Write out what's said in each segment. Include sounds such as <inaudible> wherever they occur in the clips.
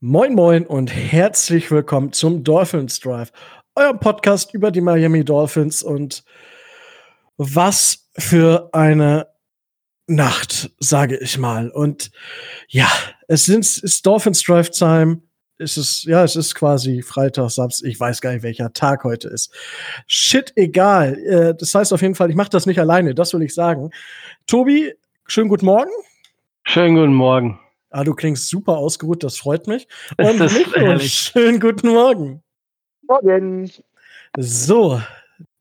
Moin Moin und herzlich willkommen zum Dolphins Drive, eurem Podcast über die Miami Dolphins und was für eine Nacht, sage ich mal. Und ja, es sind, ist Dolphins Drive Time. Es ist, ja, es ist quasi Freitag, Samstag, ich weiß gar nicht, welcher Tag heute ist. Shit, egal. Äh, das heißt auf jeden Fall, ich mache das nicht alleine, das will ich sagen. Tobi, schönen guten Morgen. Schönen guten Morgen. Ah, du klingst super ausgeruht, das freut mich. Und Micho, schönen guten Morgen. Morgen. So,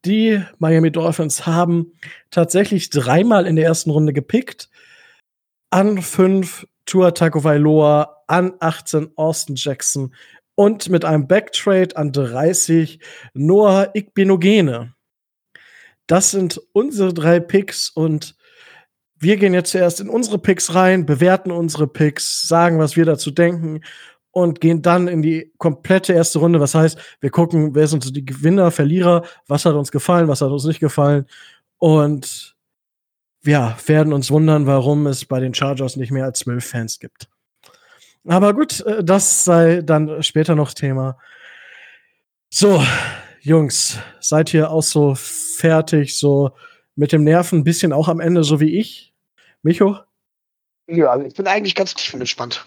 die Miami Dolphins haben tatsächlich dreimal in der ersten Runde gepickt. An fünf Tua Tagovailoa, an 18 Austin Jackson und mit einem Backtrade an 30 Noah Igbinogene. Das sind unsere drei Picks und wir gehen jetzt zuerst in unsere Picks rein, bewerten unsere Picks, sagen, was wir dazu denken und gehen dann in die komplette erste Runde. Was heißt, wir gucken, wer sind so die Gewinner, Verlierer, was hat uns gefallen, was hat uns nicht gefallen und ja, werden uns wundern, warum es bei den Chargers nicht mehr als zwölf Fans gibt. Aber gut, äh, das sei dann später noch Thema. So, Jungs, seid ihr auch so fertig, so mit dem Nerven ein bisschen auch am Ende, so wie ich. Micho? Ja, also ich bin eigentlich ganz tiefenentspannt.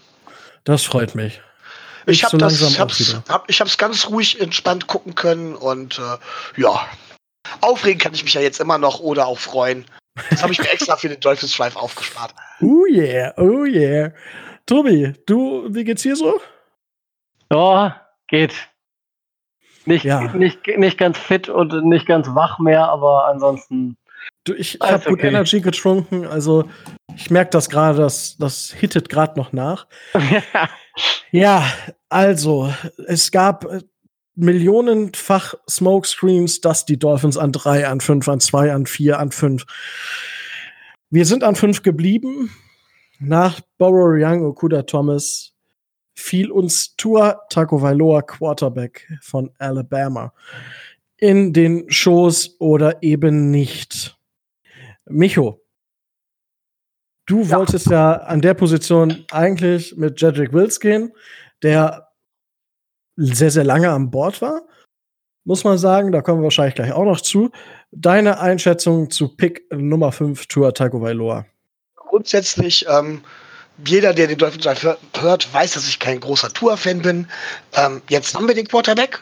Das freut mich. Ich, ich habe so das, ich hab's, hab, ich hab's ganz ruhig entspannt gucken können und äh, ja, aufregen kann ich mich ja jetzt immer noch oder auch freuen. Das habe ich mir extra für den Dolphins Drive aufgespart. Oh yeah, oh yeah. Tobi, du, wie geht's hier so? Ja, geht. Nicht, ja. nicht, nicht ganz fit und nicht ganz wach mehr, aber ansonsten Du, ich habe okay. gut Energy getrunken, also ich merke das gerade, das, das hittet gerade noch nach. <laughs> ja, also, es gab äh, millionenfach Smokescreens, dass die Dolphins an drei, an fünf, an zwei, an vier, an fünf. Wir sind an fünf geblieben. Nach Borrow Young, Okuda Thomas fiel uns Tua Tagovailoa Quarterback von Alabama in den Shows oder eben nicht. Micho, du ja. wolltest ja an der Position eigentlich mit Jedrick Wills gehen, der sehr, sehr lange an Bord war, muss man sagen. Da kommen wir wahrscheinlich gleich auch noch zu. Deine Einschätzung zu Pick Nummer 5, Tua Tagovailoa? Grundsätzlich, ähm, jeder, der den Dolphins hört, weiß, dass ich kein großer Tour-Fan bin. Ähm, jetzt haben wir den Quarterback.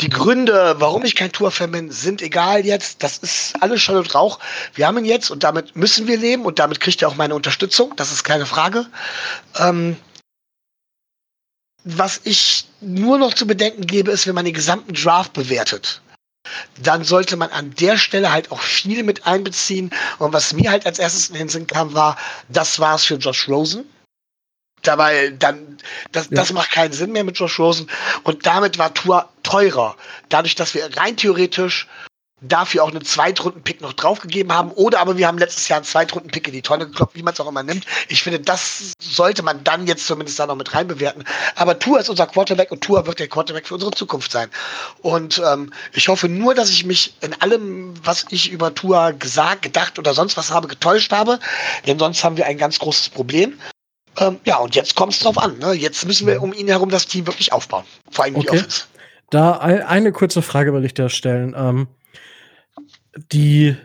Die Gründe, warum ich kein Tour-Fan bin, sind egal jetzt. Das ist alles Schall und Rauch. Wir haben ihn jetzt und damit müssen wir leben und damit kriegt er auch meine Unterstützung. Das ist keine Frage. Ähm, was ich nur noch zu bedenken gebe, ist, wenn man den gesamten Draft bewertet dann sollte man an der Stelle halt auch viel mit einbeziehen. Und was mir halt als erstes in den Sinn kam, war, das war's für Josh Rosen dabei dann, das, ja. das macht keinen Sinn mehr mit Josh Rosen. Und damit war Tour teurer. Dadurch, dass wir rein theoretisch dafür auch einen Zweitrunden-Pick noch draufgegeben haben. Oder aber wir haben letztes Jahr einen Zweitrunden-Pick in die Tonne gekloppt, wie man es auch immer nimmt. Ich finde, das sollte man dann jetzt zumindest da noch mit reinbewerten. Aber Tour ist unser Quarterback und Tour wird der Quarterback für unsere Zukunft sein. Und ähm, ich hoffe nur, dass ich mich in allem, was ich über Tour gesagt, gedacht oder sonst was habe, getäuscht habe. Denn sonst haben wir ein ganz großes Problem. Ähm, ja, und jetzt kommt es drauf an. Ne? Jetzt müssen wir um ihn herum das Team wirklich aufbauen. Vor allem okay. die Offense. Da eine kurze Frage will ich dir stellen. Ähm, die,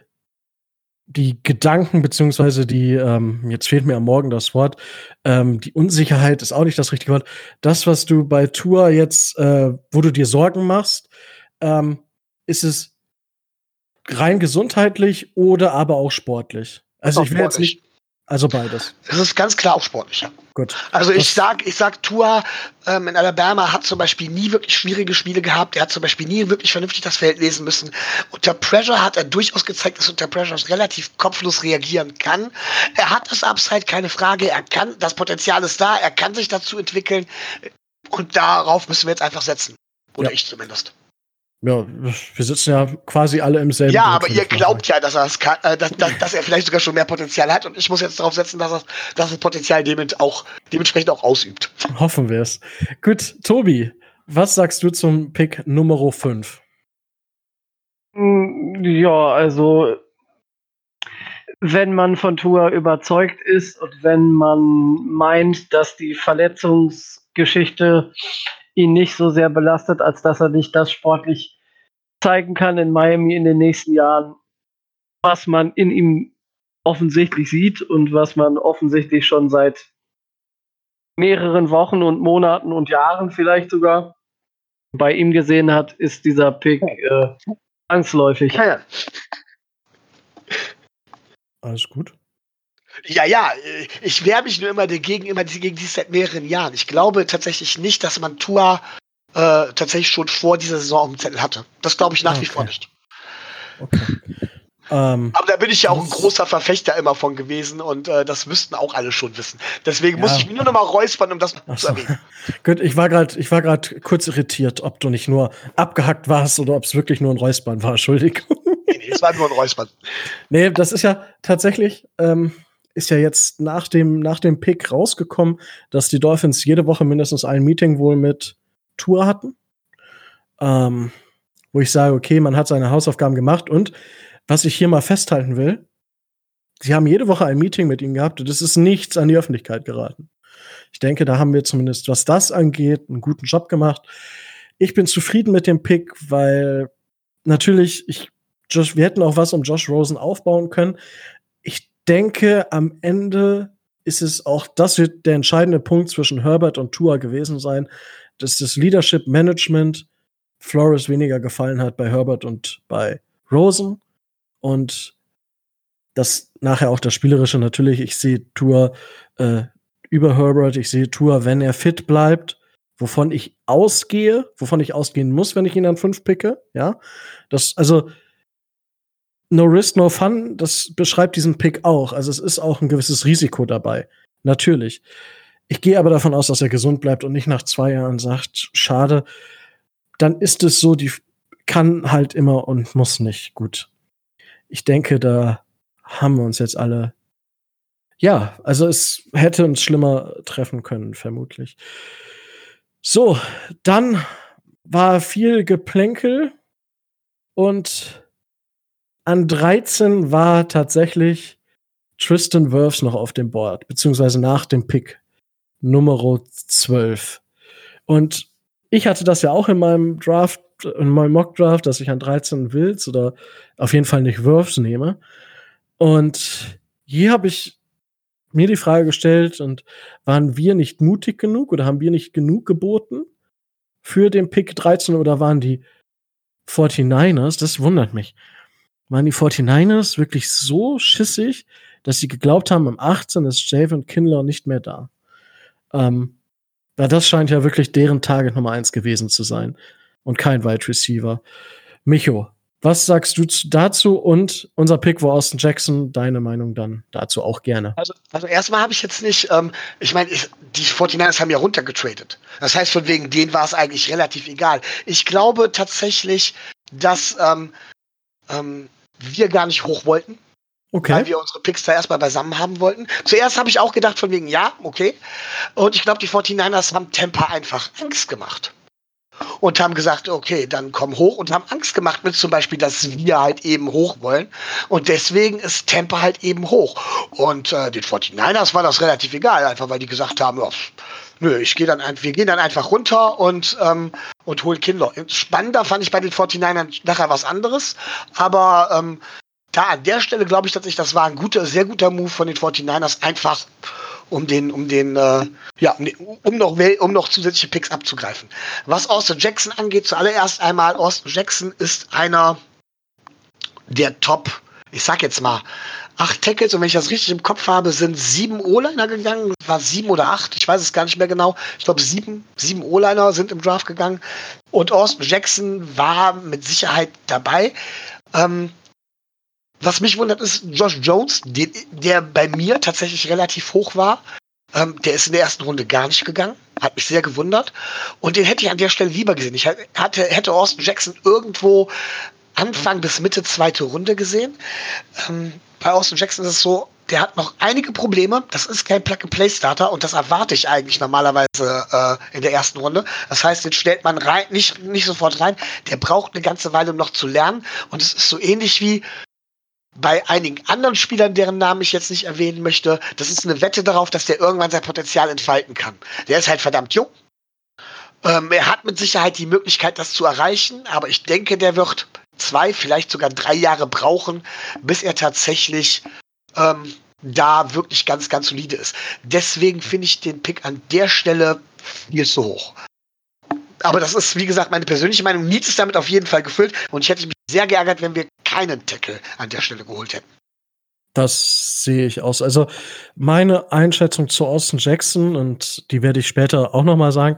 die Gedanken, beziehungsweise die, ähm, jetzt fehlt mir am Morgen das Wort, ähm, die Unsicherheit ist auch nicht das richtige Wort. Das, was du bei Tour jetzt, äh, wo du dir Sorgen machst, ähm, ist es rein gesundheitlich oder aber auch sportlich? Also ich will jetzt nicht also beides. Es ist ganz klar auch sportlicher. Gut. Also ich sag, ich sag, Tua ähm, in Alabama hat zum Beispiel nie wirklich schwierige Spiele gehabt. Er hat zum Beispiel nie wirklich vernünftig das Feld lesen müssen. Unter Pressure hat er durchaus gezeigt, dass unter Pressure relativ kopflos reagieren kann. Er hat das Upside, keine Frage. Er kann, das Potenzial ist da. Er kann sich dazu entwickeln. Und darauf müssen wir jetzt einfach setzen. Oder ja. ich zumindest. Ja, wir sitzen ja quasi alle im selben. Ja, aber ihr glaubt ja, dass, er kann, äh, dass, dass, dass, er vielleicht sogar schon mehr Potenzial hat und ich muss jetzt darauf setzen, dass er dass das Potenzial dementsprechend auch, dementsprechend auch ausübt. Hoffen wir es. Gut, Tobi, was sagst du zum Pick Nummer 5? Hm, ja, also wenn man von Tour überzeugt ist und wenn man meint, dass die Verletzungs Geschichte ihn nicht so sehr belastet, als dass er nicht das sportlich zeigen kann in Miami in den nächsten Jahren, was man in ihm offensichtlich sieht und was man offensichtlich schon seit mehreren Wochen und Monaten und Jahren vielleicht sogar bei ihm gesehen hat, ist dieser Pick äh, zwangsläufig. Ja, ja. Alles gut. Ja, ja, äh, ich wehre mich nur immer dagegen, immer gegen dies seit mehreren Jahren. Ich glaube tatsächlich nicht, dass man Tua äh, tatsächlich schon vor dieser Saison auf dem Zettel hatte. Das glaube ich nach okay. wie vor nicht. Okay. Ähm, Aber da bin ich ja auch ein großer Verfechter immer von gewesen und äh, das müssten auch alle schon wissen. Deswegen ja. muss ich mich nur noch mal räuspern, um das Ach zu erwähnen. <laughs> Gut, ich war gerade, ich war gerade kurz irritiert, ob du nicht nur abgehackt warst oder ob es wirklich nur ein Räuspern war. <laughs> Entschuldigung. Nee, nee, es war nur ein Räuspern. nee, das ist ja tatsächlich, ähm, ist ja jetzt nach dem, nach dem Pick rausgekommen, dass die Dolphins jede Woche mindestens ein Meeting wohl mit Tour hatten. Ähm, wo ich sage, okay, man hat seine Hausaufgaben gemacht und was ich hier mal festhalten will, sie haben jede Woche ein Meeting mit ihm gehabt und es ist nichts an die Öffentlichkeit geraten. Ich denke, da haben wir zumindest, was das angeht, einen guten Job gemacht. Ich bin zufrieden mit dem Pick, weil natürlich, ich, Josh, wir hätten auch was um Josh Rosen aufbauen können. Denke, am Ende ist es auch, das wird der entscheidende Punkt zwischen Herbert und Tua gewesen sein, dass das Leadership Management Flores weniger gefallen hat bei Herbert und bei Rosen. Und das nachher auch das Spielerische natürlich. Ich sehe Tour äh, über Herbert, ich sehe Tour, wenn er fit bleibt, wovon ich ausgehe, wovon ich ausgehen muss, wenn ich ihn an fünf picke. Ja, das, also No Risk, No Fun, das beschreibt diesen Pick auch. Also es ist auch ein gewisses Risiko dabei. Natürlich. Ich gehe aber davon aus, dass er gesund bleibt und nicht nach zwei Jahren sagt, schade. Dann ist es so, die kann halt immer und muss nicht. Gut. Ich denke, da haben wir uns jetzt alle. Ja, also es hätte uns schlimmer treffen können, vermutlich. So, dann war viel Geplänkel und an 13 war tatsächlich Tristan Wirfs noch auf dem Board, beziehungsweise nach dem Pick Nummer 12. Und ich hatte das ja auch in meinem Draft, in meinem Mock Draft, dass ich an 13 Wills oder auf jeden Fall nicht Wirfs nehme. Und hier habe ich mir die Frage gestellt und waren wir nicht mutig genug oder haben wir nicht genug geboten für den Pick 13 oder waren die 49ers? Das wundert mich waren die 49ers wirklich so schissig, dass sie geglaubt haben, am 18 ist Javon Kinlaw nicht mehr da. Ähm, weil das scheint ja wirklich deren Target Nummer 1 gewesen zu sein und kein Wide Receiver. Micho, was sagst du dazu und unser Pick war Austin Jackson? Deine Meinung dann dazu auch gerne. Also, also erstmal habe ich jetzt nicht, ähm, ich meine, die 49ers haben ja runtergetradet. Das heißt, von wegen denen war es eigentlich relativ egal. Ich glaube tatsächlich, dass ähm, ähm, wir gar nicht hoch wollten. Okay. Weil wir unsere Picks da erstmal beisammen haben wollten. Zuerst habe ich auch gedacht, von wegen, ja, okay. Und ich glaube, die 49ers haben Tampa einfach Angst gemacht. Und haben gesagt, okay, dann komm hoch und haben Angst gemacht mit zum Beispiel, dass wir halt eben hoch wollen. Und deswegen ist Tampa halt eben hoch. Und äh, den 49ers war das relativ egal, einfach weil die gesagt haben, ja, nö, ich gehe dann wir gehen dann einfach runter und, ähm, und holen Kindler. Spannender fand ich bei den 49ern nachher was anderes, aber ähm, da an der Stelle glaube ich tatsächlich, das war ein guter, sehr guter Move von den 49ers, einfach um den, um den, äh, ja, um, um, noch, um noch zusätzliche Picks abzugreifen. Was Austin Jackson angeht, zuallererst einmal, Austin Jackson ist einer der Top, ich sag jetzt mal, acht Tackles und wenn ich das richtig im Kopf habe, sind sieben O-Liner gegangen. War sieben oder acht, ich weiß es gar nicht mehr genau. Ich glaube, sieben, sieben O-Liner sind im Draft gegangen. Und Austin Jackson war mit Sicherheit dabei. Ähm, was mich wundert, ist Josh Jones, der, der bei mir tatsächlich relativ hoch war. Ähm, der ist in der ersten Runde gar nicht gegangen. Hat mich sehr gewundert. Und den hätte ich an der Stelle lieber gesehen. Ich hatte, hätte Austin Jackson irgendwo Anfang bis Mitte zweite Runde gesehen. Ähm, bei Austin Jackson ist es so, der hat noch einige Probleme. Das ist kein Plug-and-Play-Starter und das erwarte ich eigentlich normalerweise äh, in der ersten Runde. Das heißt, den stellt man rein, nicht, nicht sofort rein. Der braucht eine ganze Weile, um noch zu lernen. Und es ist so ähnlich wie bei einigen anderen Spielern, deren Namen ich jetzt nicht erwähnen möchte. Das ist eine Wette darauf, dass der irgendwann sein Potenzial entfalten kann. Der ist halt verdammt jung. Ähm, er hat mit Sicherheit die Möglichkeit, das zu erreichen, aber ich denke, der wird zwei, vielleicht sogar drei Jahre brauchen, bis er tatsächlich ähm, da wirklich ganz, ganz solide ist. Deswegen finde ich den Pick an der Stelle viel zu hoch. Aber das ist, wie gesagt, meine persönliche Meinung. Needs ist damit auf jeden Fall gefüllt und ich hätte mich sehr geärgert, wenn wir keinen Tackle an der Stelle geholt hätten. Das sehe ich aus. Also meine Einschätzung zu Austin Jackson und die werde ich später auch noch mal sagen.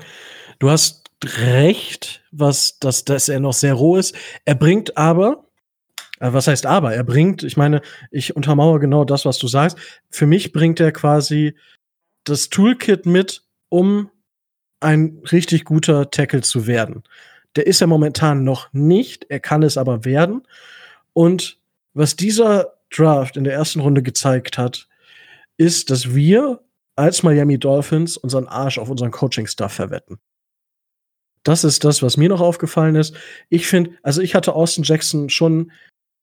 Du hast recht, was dass, dass er noch sehr roh ist. Er bringt aber äh, was heißt aber? Er bringt, ich meine, ich untermauere genau das, was du sagst. Für mich bringt er quasi das Toolkit mit, um ein richtig guter Tackle zu werden. Der ist er momentan noch nicht, er kann es aber werden. Und was dieser Draft in der ersten Runde gezeigt hat, ist, dass wir als Miami Dolphins unseren Arsch auf unseren Coaching-Staff verwetten. Das ist das, was mir noch aufgefallen ist. Ich finde, also ich hatte Austin Jackson schon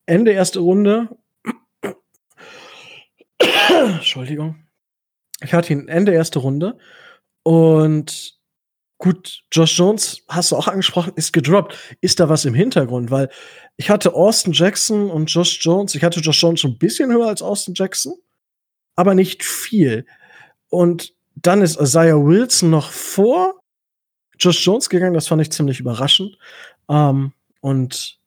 Ende erste Runde. Entschuldigung. Ich hatte ihn Ende erste Runde. Und gut, Josh Jones, hast du auch angesprochen, ist gedroppt. Ist da was im Hintergrund? Weil ich hatte Austin Jackson und Josh Jones. Ich hatte Josh Jones schon ein bisschen höher als Austin Jackson, aber nicht viel. Und dann ist Isaiah Wilson noch vor Josh Jones gegangen. Das fand ich ziemlich überraschend. Ähm, und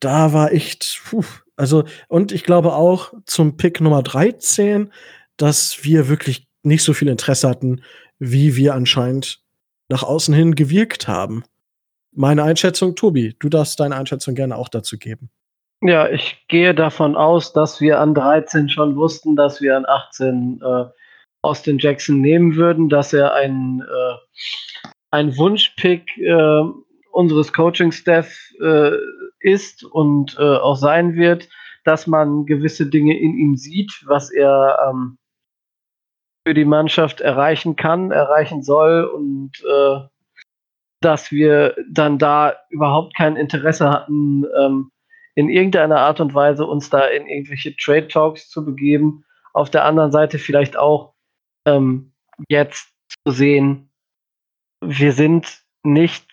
da war echt, puh, also, und ich glaube auch zum Pick Nummer 13, dass wir wirklich nicht so viel Interesse hatten, wie wir anscheinend nach außen hin gewirkt haben. Meine Einschätzung, Tobi, du darfst deine Einschätzung gerne auch dazu geben. Ja, ich gehe davon aus, dass wir an 13 schon wussten, dass wir an 18 äh, Austin Jackson nehmen würden, dass er ein, äh, ein Wunschpick äh, unseres Coaching-Staff äh, ist und äh, auch sein wird, dass man gewisse Dinge in ihm sieht, was er ähm, für die Mannschaft erreichen kann, erreichen soll und äh, dass wir dann da überhaupt kein Interesse hatten, ähm, in irgendeiner Art und Weise uns da in irgendwelche Trade Talks zu begeben. Auf der anderen Seite vielleicht auch ähm, jetzt zu sehen, wir sind nicht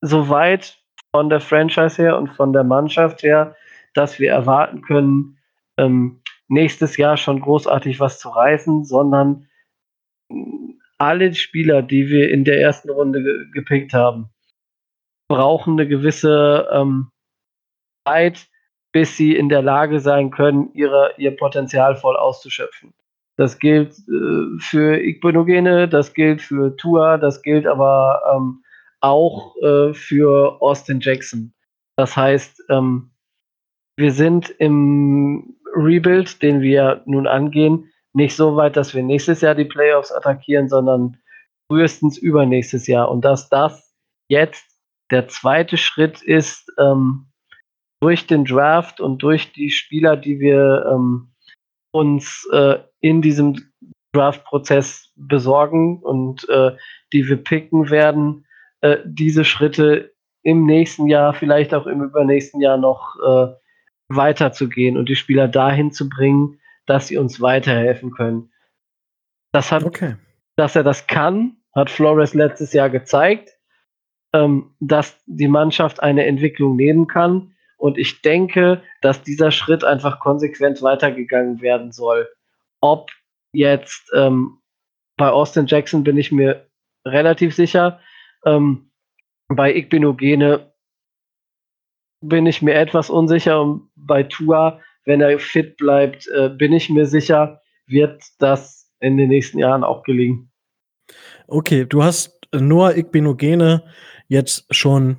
so weit von der Franchise her und von der Mannschaft her, dass wir erwarten können, ähm, nächstes Jahr schon großartig was zu reißen, sondern alle Spieler, die wir in der ersten Runde ge gepickt haben, brauchen eine gewisse ähm, Zeit, bis sie in der Lage sein können, ihre, ihr Potenzial voll auszuschöpfen. Das gilt äh, für Igbenogene, das gilt für Tua, das gilt aber ähm, auch äh, für Austin Jackson. Das heißt, ähm, wir sind im Rebuild, den wir nun angehen, nicht so weit, dass wir nächstes Jahr die Playoffs attackieren, sondern frühestens übernächstes Jahr. Und dass das jetzt der zweite Schritt ist, ähm, durch den Draft und durch die Spieler, die wir ähm, uns äh, in diesem Draft-Prozess besorgen und äh, die wir picken werden, äh, diese Schritte im nächsten Jahr, vielleicht auch im übernächsten Jahr noch äh, weiterzugehen und die Spieler dahin zu bringen, dass sie uns weiterhelfen können. Das hat, okay. dass er das kann, hat Flores letztes Jahr gezeigt, ähm, dass die Mannschaft eine Entwicklung nehmen kann. Und ich denke, dass dieser Schritt einfach konsequent weitergegangen werden soll. Ob jetzt ähm, bei Austin Jackson bin ich mir relativ sicher, ähm, bei Igbinogene bin ich mir etwas unsicher und bei Tua, wenn er fit bleibt, äh, bin ich mir sicher, wird das in den nächsten Jahren auch gelingen. Okay, du hast Noah Igbinogene jetzt schon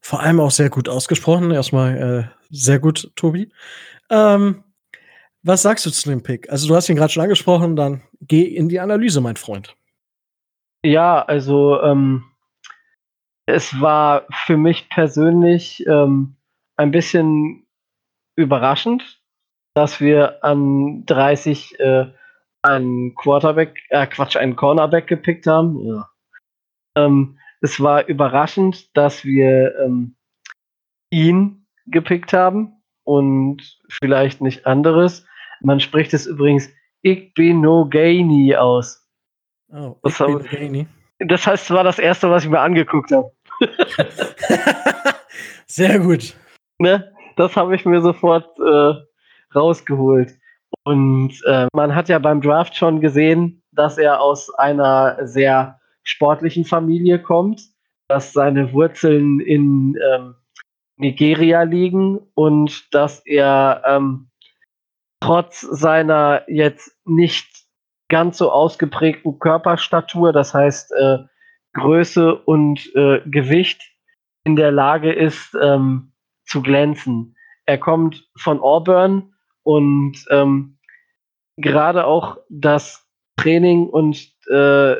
vor allem auch sehr gut ausgesprochen. Erstmal äh, sehr gut, Tobi. Ähm, was sagst du zu dem Pick? Also du hast ihn gerade schon angesprochen, dann geh in die Analyse, mein Freund. Ja, also ähm, es war für mich persönlich ähm, ein bisschen überraschend, dass wir an 30 äh, einen Quarterback, äh, Quatsch, einen Cornerback gepickt haben. Ja. Ähm, es war überraschend, dass wir ähm, ihn gepickt haben und vielleicht nicht anderes. Man spricht es übrigens Igbinogani aus. Oh, Igbinogani. Das heißt, es war das erste, was ich mir angeguckt habe. <laughs> Sehr gut. Ne? Das habe ich mir sofort äh, rausgeholt. Und äh, man hat ja beim Draft schon gesehen, dass er aus einer sehr sportlichen Familie kommt, dass seine Wurzeln in ähm, Nigeria liegen und dass er ähm, trotz seiner jetzt nicht ganz so ausgeprägten Körperstatur, das heißt äh, Größe und äh, Gewicht, in der Lage ist ähm, zu glänzen. Er kommt von Auburn und ähm, gerade auch das Training und äh,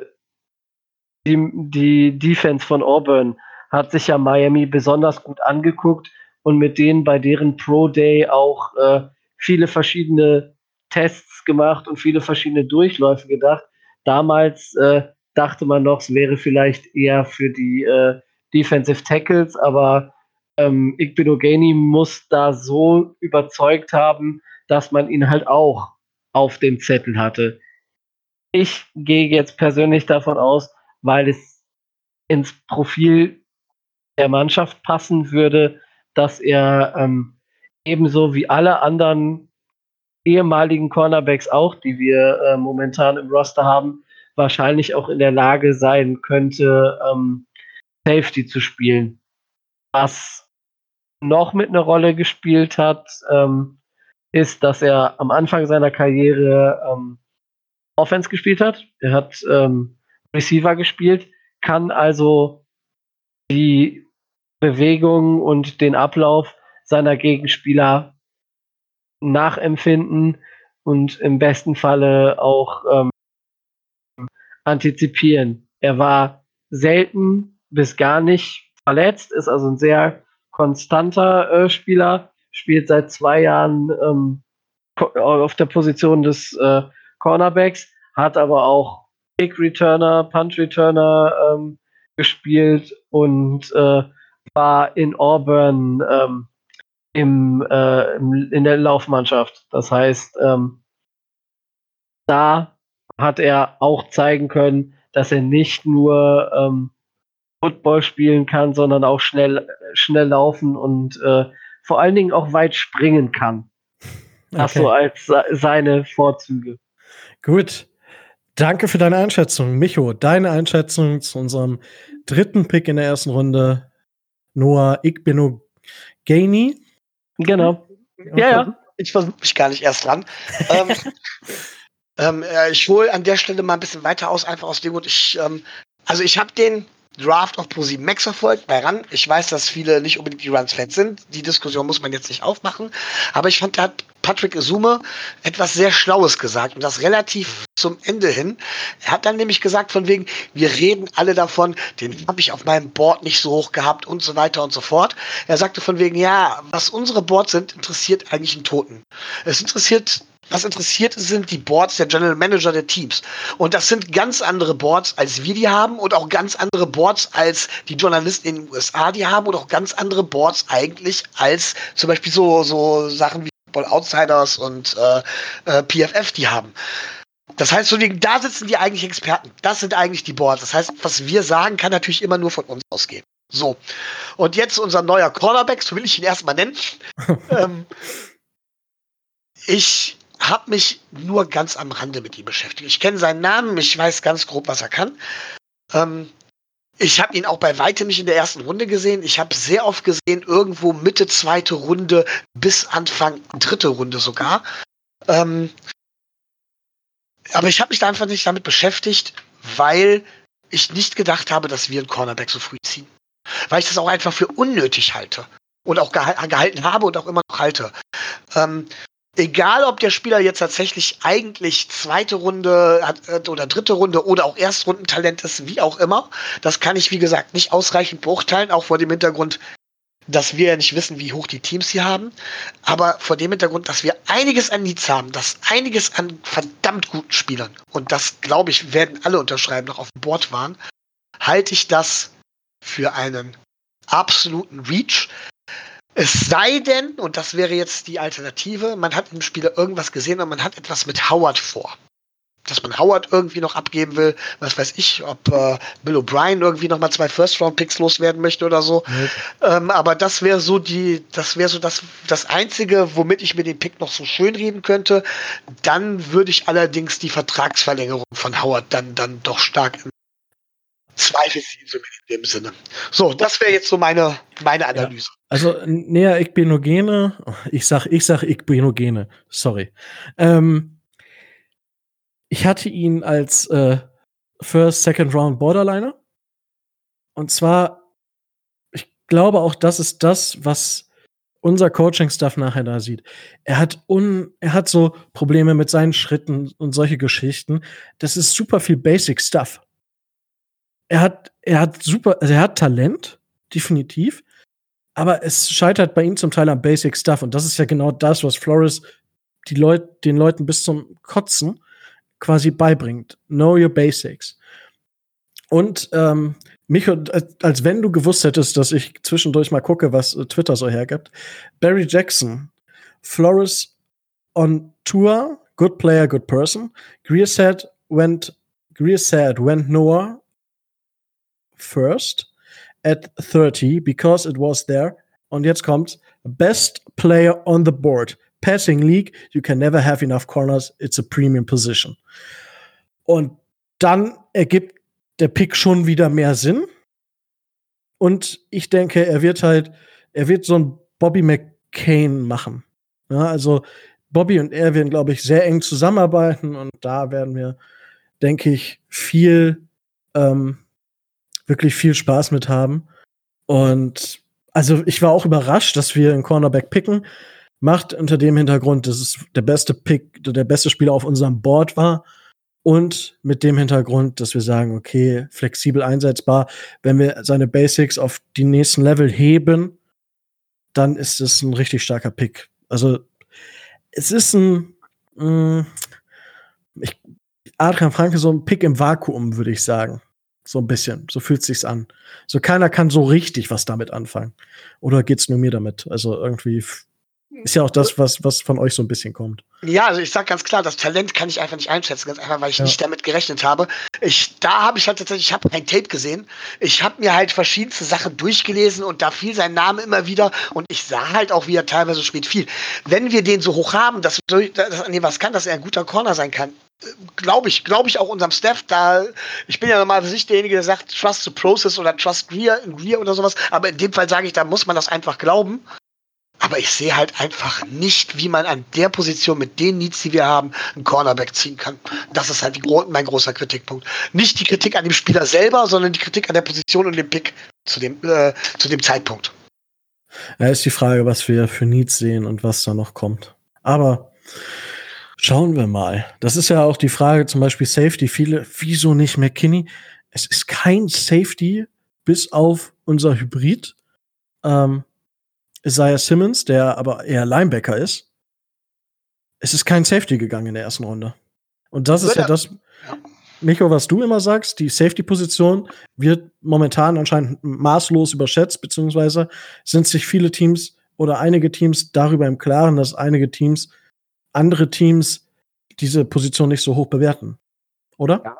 die, die Defense von Auburn hat sich ja Miami besonders gut angeguckt und mit denen bei deren Pro Day auch äh, viele verschiedene Tests gemacht und viele verschiedene Durchläufe gedacht. Damals äh, dachte man noch, es wäre vielleicht eher für die äh, Defensive Tackles, aber ähm, Igbinogeni muss da so überzeugt haben, dass man ihn halt auch auf dem Zettel hatte. Ich gehe jetzt persönlich davon aus, weil es ins Profil der Mannschaft passen würde, dass er ähm, ebenso wie alle anderen ehemaligen Cornerbacks auch, die wir äh, momentan im Roster haben, wahrscheinlich auch in der Lage sein könnte, ähm, Safety zu spielen. Was noch mit einer Rolle gespielt hat, ähm, ist, dass er am Anfang seiner Karriere ähm, Offense gespielt hat. Er hat ähm, Receiver gespielt, kann also die Bewegung und den Ablauf seiner Gegenspieler nachempfinden und im besten Falle auch ähm, antizipieren. Er war selten bis gar nicht verletzt, ist also ein sehr konstanter äh, Spieler, spielt seit zwei Jahren ähm, auf der Position des äh, Cornerbacks, hat aber auch Kick Returner, Punch Returner ähm, gespielt und äh, war in Auburn ähm, im, äh, im, in der Laufmannschaft. Das heißt, ähm, da hat er auch zeigen können, dass er nicht nur ähm, Football spielen kann, sondern auch schnell, schnell laufen und äh, vor allen Dingen auch weit springen kann. Das okay. so als seine Vorzüge. Gut. Danke für deine Einschätzung. Micho, deine Einschätzung zu unserem dritten Pick in der ersten Runde. Noah Igbino Gainey. Genau. Ja, ja. Ich versuche mich gar nicht erst dran. ähm, <laughs> ähm, äh, ich hole an der Stelle mal ein bisschen weiter aus, einfach aus dem Grund, ich, ähm, also ich habe den Draft auf Pro7 Max verfolgt bei RAN. Ich weiß, dass viele nicht unbedingt die Runs-Fans sind. Die Diskussion muss man jetzt nicht aufmachen. Aber ich fand, da hat Patrick Isume etwas sehr Schlaues gesagt und das relativ zum Ende hin. Er hat dann nämlich gesagt von wegen, wir reden alle davon, den habe ich auf meinem Board nicht so hoch gehabt und so weiter und so fort. Er sagte von wegen, ja, was unsere Boards sind, interessiert eigentlich einen Toten. Es interessiert was interessiert sind die Boards der General Manager der Teams. Und das sind ganz andere Boards, als wir die haben und auch ganz andere Boards, als die Journalisten in den USA die haben und auch ganz andere Boards eigentlich als zum Beispiel so, so Sachen wie Football Outsiders und äh, äh, PFF die haben. Das heißt, so, da sitzen die eigentlich Experten. Das sind eigentlich die Boards. Das heißt, was wir sagen, kann natürlich immer nur von uns ausgehen. So. Und jetzt unser neuer Cornerback, so will ich ihn erstmal nennen. <laughs> ähm, ich habe mich nur ganz am Rande mit ihm beschäftigt. Ich kenne seinen Namen, ich weiß ganz grob, was er kann. Ähm, ich habe ihn auch bei weitem nicht in der ersten Runde gesehen. Ich habe sehr oft gesehen, irgendwo Mitte zweite Runde bis Anfang dritte Runde sogar. Ähm, aber ich habe mich da einfach nicht damit beschäftigt, weil ich nicht gedacht habe, dass wir einen Cornerback so früh ziehen. Weil ich das auch einfach für unnötig halte. Und auch gehalten habe und auch immer noch halte. Ähm, egal ob der Spieler jetzt tatsächlich eigentlich zweite Runde hat, oder dritte Runde oder auch Erstrundentalent ist, wie auch immer, das kann ich, wie gesagt, nicht ausreichend beurteilen, auch vor dem Hintergrund, dass wir ja nicht wissen, wie hoch die Teams hier haben, aber vor dem Hintergrund, dass wir einiges an Needs haben, dass einiges an verdammt guten Spielern, und das, glaube ich, werden alle unterschreiben, noch auf dem Board waren, halte ich das für einen absoluten Reach. Es sei denn, und das wäre jetzt die Alternative, man hat im Spieler irgendwas gesehen und man hat etwas mit Howard vor. dass man Howard irgendwie noch abgeben will, was weiß ich, ob äh, Bill O'Brien irgendwie noch mal zwei First-Round-Picks loswerden möchte oder so. Mhm. Ähm, aber das wäre so die, das wäre so das, das Einzige, womit ich mir den Pick noch so schön reden könnte. Dann würde ich allerdings die Vertragsverlängerung von Howard dann, dann doch stark in Zweifel ziehen, in dem Sinne. So, das wäre jetzt so meine, meine Analyse. Ja. Also näher Ikbenogene, ich sag, ich sag Ikbenogene, sorry. Ähm, ich hatte ihn als äh, First, Second Round Borderliner. Und zwar, ich glaube auch, das ist das, was unser Coaching-Staff nachher da sieht. Er hat un, er hat so Probleme mit seinen Schritten und solche Geschichten. Das ist super viel Basic Stuff. Er hat, er hat super, also er hat Talent, definitiv. Aber es scheitert bei ihm zum Teil am Basic Stuff. Und das ist ja genau das, was Flores die Leut, den Leuten bis zum Kotzen quasi beibringt. Know your basics. Und ähm, mich, als, wenn du gewusst hättest, dass ich zwischendurch mal gucke, was äh, Twitter so hergibt. Barry Jackson, Flores on tour, good player, good person. Greer said went Greer said went Noah first at 30 because it was there. Und jetzt kommt best player on the board passing league, you can never have enough corners. It's a premium position. Und dann ergibt der Pick schon wieder mehr Sinn. Und ich denke, er wird halt, er wird so ein Bobby McCain machen. Ja, also Bobby und er werden, glaube ich, sehr eng zusammenarbeiten und da werden wir, denke ich, viel, ähm, wirklich viel Spaß mit haben. Und also ich war auch überrascht, dass wir einen Cornerback picken macht unter dem Hintergrund, dass es der beste Pick, der beste Spieler auf unserem Board war. Und mit dem Hintergrund, dass wir sagen, okay, flexibel einsetzbar, wenn wir seine Basics auf die nächsten Level heben, dann ist es ein richtig starker Pick. Also es ist ein, mh, mm, ich, Adrian Franke so ein Pick im Vakuum, würde ich sagen. So ein bisschen. So fühlt sich's an. So keiner kann so richtig was damit anfangen. Oder geht's nur mir damit? Also irgendwie ist ja auch das, was, was von euch so ein bisschen kommt. Ja, also ich sag ganz klar, das Talent kann ich einfach nicht einschätzen, ganz einfach, weil ich ja. nicht damit gerechnet habe. Ich, da habe ich halt tatsächlich, ich habe kein Tape gesehen. Ich habe mir halt verschiedenste Sachen durchgelesen und da fiel sein Name immer wieder und ich sah halt auch, wie er teilweise spät fiel. Wenn wir den so hoch haben, dass, dass an dem was kann, dass er ein guter Corner sein kann, glaube ich, glaube ich auch unserem Staff, da ich bin ja normalerweise nicht derjenige, der sagt, trust the process oder trust Greer, Greer oder sowas, aber in dem Fall sage ich, da muss man das einfach glauben. Aber ich sehe halt einfach nicht, wie man an der Position mit den Needs, die wir haben, einen Cornerback ziehen kann. Das ist halt die, mein großer Kritikpunkt. Nicht die Kritik an dem Spieler selber, sondern die Kritik an der Position und dem Pick zu dem, äh, zu dem Zeitpunkt. Ja, ist die Frage, was wir für Needs sehen und was da noch kommt. Aber schauen wir mal. Das ist ja auch die Frage, zum Beispiel Safety. Viele, wieso nicht McKinney? Es ist kein Safety bis auf unser Hybrid. Ähm, Isaiah Simmons, der aber eher Linebacker ist. Es ist kein Safety gegangen in der ersten Runde. Und das ist ja, das, Micho, was du immer sagst, die Safety-Position wird momentan anscheinend maßlos überschätzt, beziehungsweise sind sich viele Teams oder einige Teams darüber im Klaren, dass einige Teams, andere Teams diese Position nicht so hoch bewerten. Oder? Ja.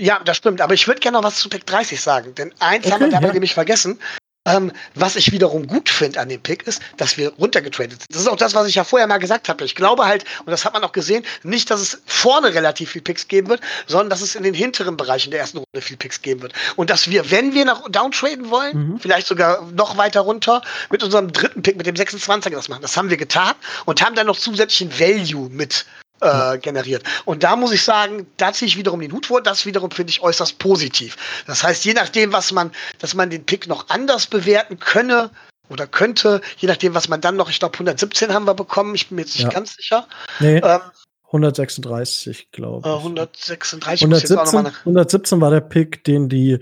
Ja, das stimmt. Aber ich würde gerne noch was zu Pick 30 sagen. Denn eins okay, haben wir dabei ja. nämlich vergessen. Ähm, was ich wiederum gut finde an dem Pick ist, dass wir runtergetradet sind. Das ist auch das, was ich ja vorher mal gesagt habe. Ich glaube halt, und das hat man auch gesehen, nicht, dass es vorne relativ viel Picks geben wird, sondern dass es in den hinteren Bereichen der ersten Runde viel Picks geben wird. Und dass wir, wenn wir nach downtraden wollen, mhm. vielleicht sogar noch weiter runter, mit unserem dritten Pick, mit dem 26er das machen. Das haben wir getan und haben dann noch zusätzlichen Value mit äh, generiert. Und da muss ich sagen, da ziehe ich wiederum den Hut vor. Das wiederum finde ich äußerst positiv. Das heißt, je nachdem, was man, dass man den Pick noch anders bewerten könne oder könnte, je nachdem, was man dann noch, ich glaube 117 haben wir bekommen, ich bin mir jetzt nicht ja. ganz sicher. Nee. Ähm, 136, glaube ich. 136. 117, 117 war der Pick, den die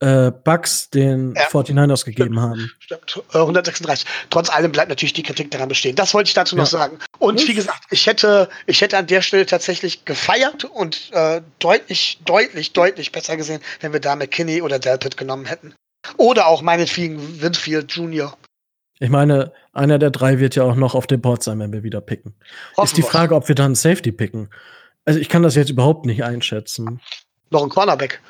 äh, Bugs den ja, 49ers gegeben stimmt, haben. Stimmt, 136. Äh, Trotz allem bleibt natürlich die Kritik daran bestehen. Das wollte ich dazu ja. noch sagen. Und wie gesagt, ich hätte, ich hätte an der Stelle tatsächlich gefeiert und äh, deutlich, deutlich, deutlich besser gesehen, wenn wir da McKinney oder Delpit genommen hätten. Oder auch meinetwegen Winfield Jr. Ich meine, einer der drei wird ja auch noch auf dem Board sein, wenn wir wieder picken. Hoffen Ist die Frage, ob wir dann Safety picken. Also ich kann das jetzt überhaupt nicht einschätzen. Noch ein Cornerback.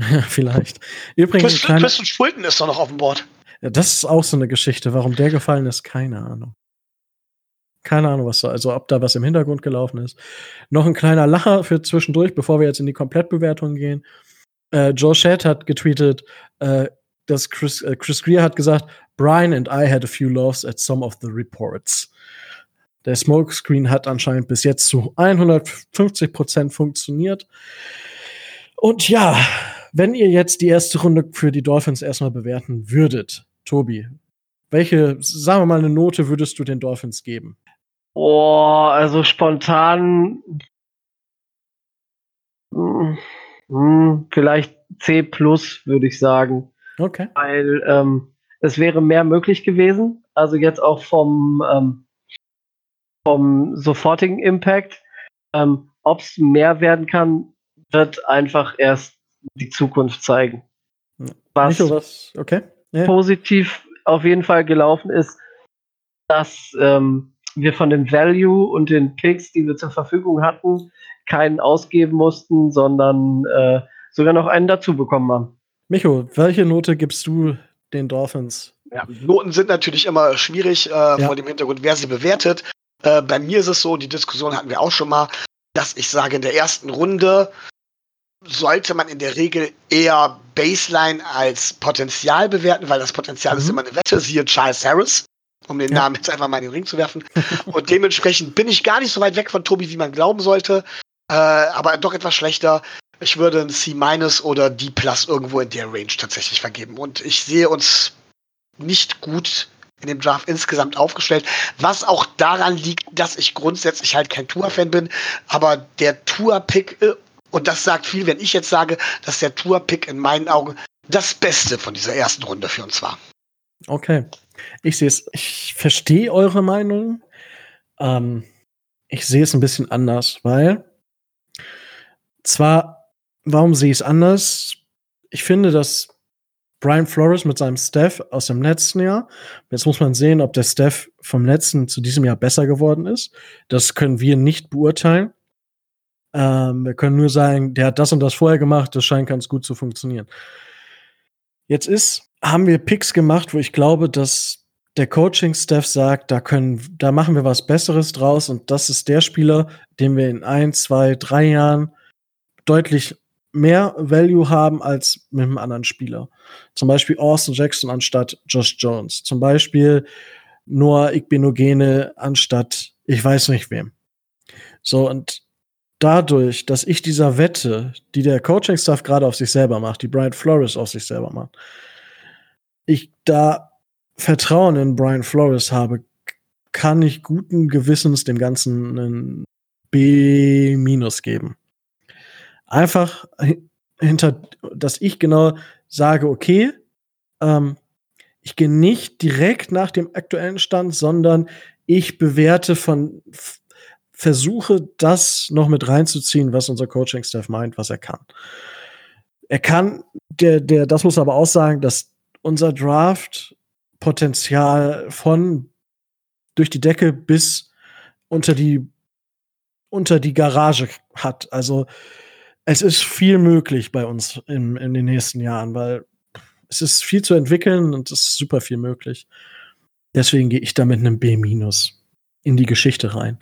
Ja, <laughs> vielleicht. Übrigens, Christian, kleine, Fulton ist doch noch auf dem Board. ja, das ist auch so eine Geschichte. Warum der gefallen ist, keine Ahnung. Keine Ahnung, was da, also ob da was im Hintergrund gelaufen ist. Noch ein kleiner Lacher für zwischendurch, bevor wir jetzt in die Komplettbewertung gehen. Äh, Joe Shedd hat getweetet, äh, dass Chris, äh, Chris Greer hat gesagt, Brian and I had a few laughs at some of the reports. Der Smokescreen hat anscheinend bis jetzt zu 150 Prozent funktioniert. Und ja, wenn ihr jetzt die erste Runde für die Dolphins erstmal bewerten würdet, Tobi, welche, sagen wir mal, eine Note würdest du den Dolphins geben? Oh, also spontan hm, hm, vielleicht C plus, würde ich sagen. Okay. Weil ähm, es wäre mehr möglich gewesen. Also jetzt auch vom, ähm, vom sofortigen Impact. Ähm, Ob es mehr werden kann, wird einfach erst die Zukunft zeigen. Was Micho, was? Okay. Ja. positiv auf jeden Fall gelaufen ist, dass ähm, wir von dem Value und den Picks, die wir zur Verfügung hatten, keinen ausgeben mussten, sondern äh, sogar noch einen dazu bekommen haben. Micho, welche Note gibst du den Dolphins? Ja, Noten sind natürlich immer schwierig äh, vor dem Hintergrund, wer sie bewertet. Äh, bei mir ist es so, die Diskussion hatten wir auch schon mal, dass ich sage, in der ersten Runde sollte man in der Regel eher Baseline als Potenzial bewerten, weil das Potenzial ist Mhm. immer eine Wette, siehe Charles Harris, um den Ja. Namen jetzt einfach mal in den Ring zu werfen. Und dementsprechend bin ich gar nicht so weit weg von Tobi, wie man glauben sollte, äh, aber doch etwas schlechter. Ich würde ein C- oder D Plus irgendwo in der Range tatsächlich vergeben. Und ich sehe uns nicht gut in dem Draft insgesamt aufgestellt, was auch daran liegt, dass ich grundsätzlich halt kein Tour-Fan bin, aber der Tour-Pick, äh, und das sagt viel, wenn ich jetzt sage, dass der Tour-Pick in meinen Augen das Beste von dieser ersten Runde für uns war. Okay. Ich sehe es, ich verstehe eure Meinung. Ähm, ich sehe es ein bisschen anders, weil zwar, warum sehe ich es anders? Ich finde, dass Brian Flores mit seinem Staff aus dem letzten Jahr, jetzt muss man sehen, ob der Staff vom letzten zu diesem Jahr besser geworden ist. Das können wir nicht beurteilen. Ähm, wir können nur sagen, der hat das und das vorher gemacht, das scheint ganz gut zu funktionieren. Jetzt ist, haben wir Picks gemacht, wo ich glaube, dass der Coaching-Staff sagt, da können, da machen wir was Besseres draus und das ist der Spieler, den wir in ein, zwei, drei Jahren deutlich mehr Value haben als mit einem anderen Spieler. Zum Beispiel Austin Jackson anstatt Josh Jones. Zum Beispiel Noah Igbenogene anstatt ich weiß nicht wem. So, und dadurch, dass ich dieser Wette, die der Coaching-Staff gerade auf sich selber macht, die Brian Flores auf sich selber macht, ich da Vertrauen in Brian Flores habe, kann ich guten Gewissens dem Ganzen einen B- geben. Einfach hi- hinter, dass ich genau sage, okay, ähm, ich gehe nicht direkt nach dem aktuellen Stand, sondern ich bewerte von, versuche das noch mit reinzuziehen, was unser Coaching-Staff meint, was er kann. Er kann, der, der, das muss aber auch sagen, dass unser Draft Potenzial von durch die Decke bis unter die unter die Garage hat. Also es ist viel möglich bei uns in, in den nächsten Jahren, weil es ist viel zu entwickeln und es ist super viel möglich. Deswegen gehe ich da mit einem B- in die Geschichte rein.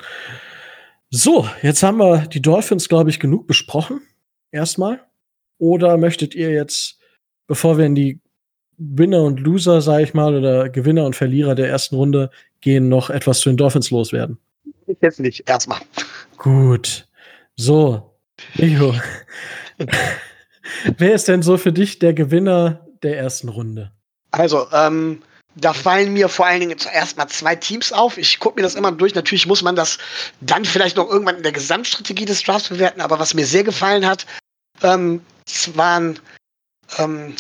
So, jetzt haben wir die Dolphins, glaube ich, genug besprochen. Erstmal. Oder möchtet ihr jetzt, bevor wir in die Winner und Loser, sage ich mal, oder Gewinner und Verlierer der ersten Runde gehen, noch etwas zu den Dolphins loswerden? Jetzt nicht, erstmal. Gut. So, Micho. <laughs> Wer ist denn so für dich der Gewinner der ersten Runde? Also, ähm, da fallen mir vor allen Dingen zuerst mal zwei Teams auf. Ich gucke mir das immer durch. Natürlich muss man das dann vielleicht noch irgendwann in der Gesamtstrategie des Drafts bewerten. Aber was mir sehr gefallen hat, ähm, es waren ähm,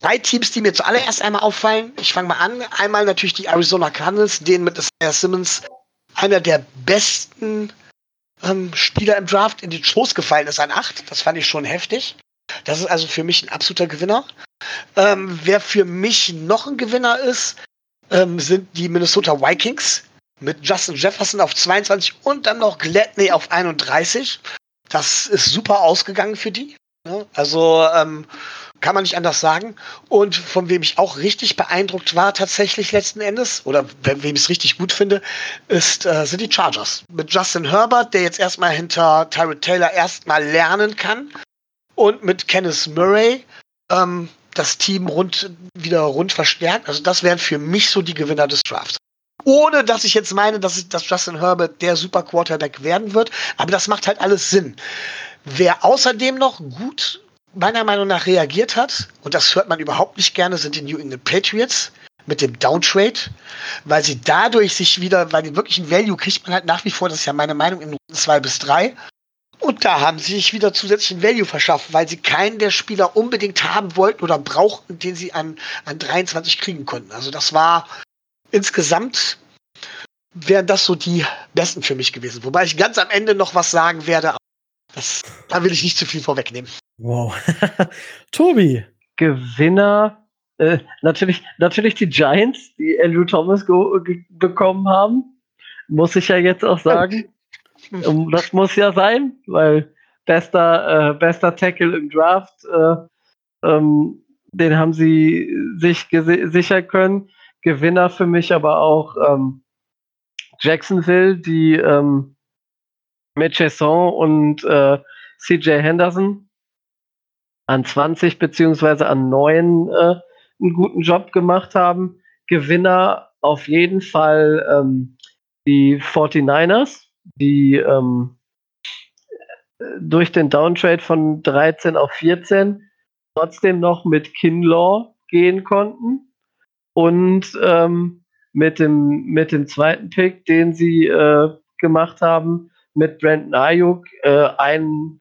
drei Teams, die mir zuallererst einmal auffallen. Ich fange mal an. Einmal natürlich die Arizona Cardinals, denen mit Isaiah Simmons einer der besten ähm, Spieler im Draft in die Schoß gefallen ist an acht. Das fand ich schon heftig. Das ist also für mich ein absoluter Gewinner. Ähm, wer für mich noch ein Gewinner ist, ähm, sind die Minnesota Vikings. mit Justin Jefferson auf 22 und dann noch Gladney auf 31. Das ist super ausgegangen für die. Ne? Also ähm, kann man nicht anders sagen. Und von wem ich auch richtig beeindruckt war, tatsächlich letzten Endes, oder wem ich es richtig gut finde, ist, äh, sind die Chargers. Mit Justin Herbert, der jetzt erstmal hinter Tyrod Taylor erstmal lernen kann. Und mit Kenneth Murray, ähm, das Team rund, wieder rund verstärkt. Also das wären für mich so die Gewinner des Drafts. Ohne dass ich jetzt meine, dass, dass Justin Herbert der Super Quarterback werden wird. Aber das macht halt alles Sinn. Wer außerdem noch gut meiner Meinung nach reagiert hat, und das hört man überhaupt nicht gerne, sind die New England Patriots mit dem Downtrade, weil sie dadurch sich wieder, weil den wirklichen Value kriegt man halt nach wie vor, das ist ja meine Meinung, in Runden 2 bis 3. Und da haben sie sich wieder zusätzlichen Value verschafft, weil sie keinen der Spieler unbedingt haben wollten oder brauchten, den sie an, an 23 kriegen konnten. Also das war insgesamt wären das so die besten für mich gewesen. Wobei ich ganz am Ende noch was sagen werde. Das, da will ich nicht zu viel vorwegnehmen. Wow. <laughs> Tobi. Gewinner, äh, natürlich, natürlich die Giants, die Andrew Thomas bekommen haben. Muss ich ja jetzt auch sagen. Um, das muss ja sein, weil bester, äh, bester Tackle im Draft, äh, ähm, den haben sie sich sichern können. Gewinner für mich aber auch ähm, Jacksonville, die ähm, mit Chesson und äh, CJ Henderson an 20 beziehungsweise an 9 äh, einen guten Job gemacht haben. Gewinner auf jeden Fall ähm, die 49ers, die ähm, durch den Downtrade von 13 auf 14 trotzdem noch mit Kinlaw gehen konnten und ähm, mit, dem, mit dem zweiten Pick, den sie äh, gemacht haben, mit Brandon Ayuk, äh, einen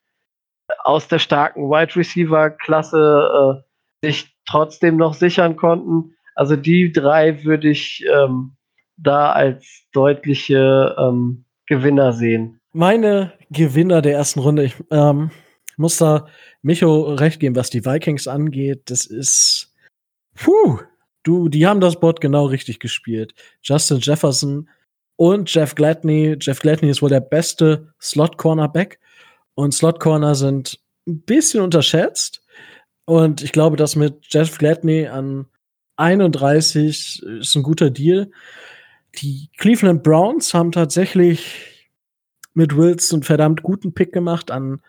aus der starken Wide Receiver Klasse äh, sich trotzdem noch sichern konnten. Also die drei würde ich ähm, da als deutliche ähm, Gewinner sehen. Meine Gewinner der ersten Runde, ich ähm, muss da Micho recht geben, was die Vikings angeht. Das ist, puh, du, die haben das Board genau richtig gespielt. Justin Jefferson und Jeff Gladney. Jeff Gladney ist wohl der beste Slot-Cornerback. Und Slot-Corner sind ein bisschen unterschätzt. Und ich glaube, dass mit Jeff Gladney an 31 ist ein guter Deal. Die Cleveland Browns haben tatsächlich mit Wilson einen verdammt guten Pick gemacht an,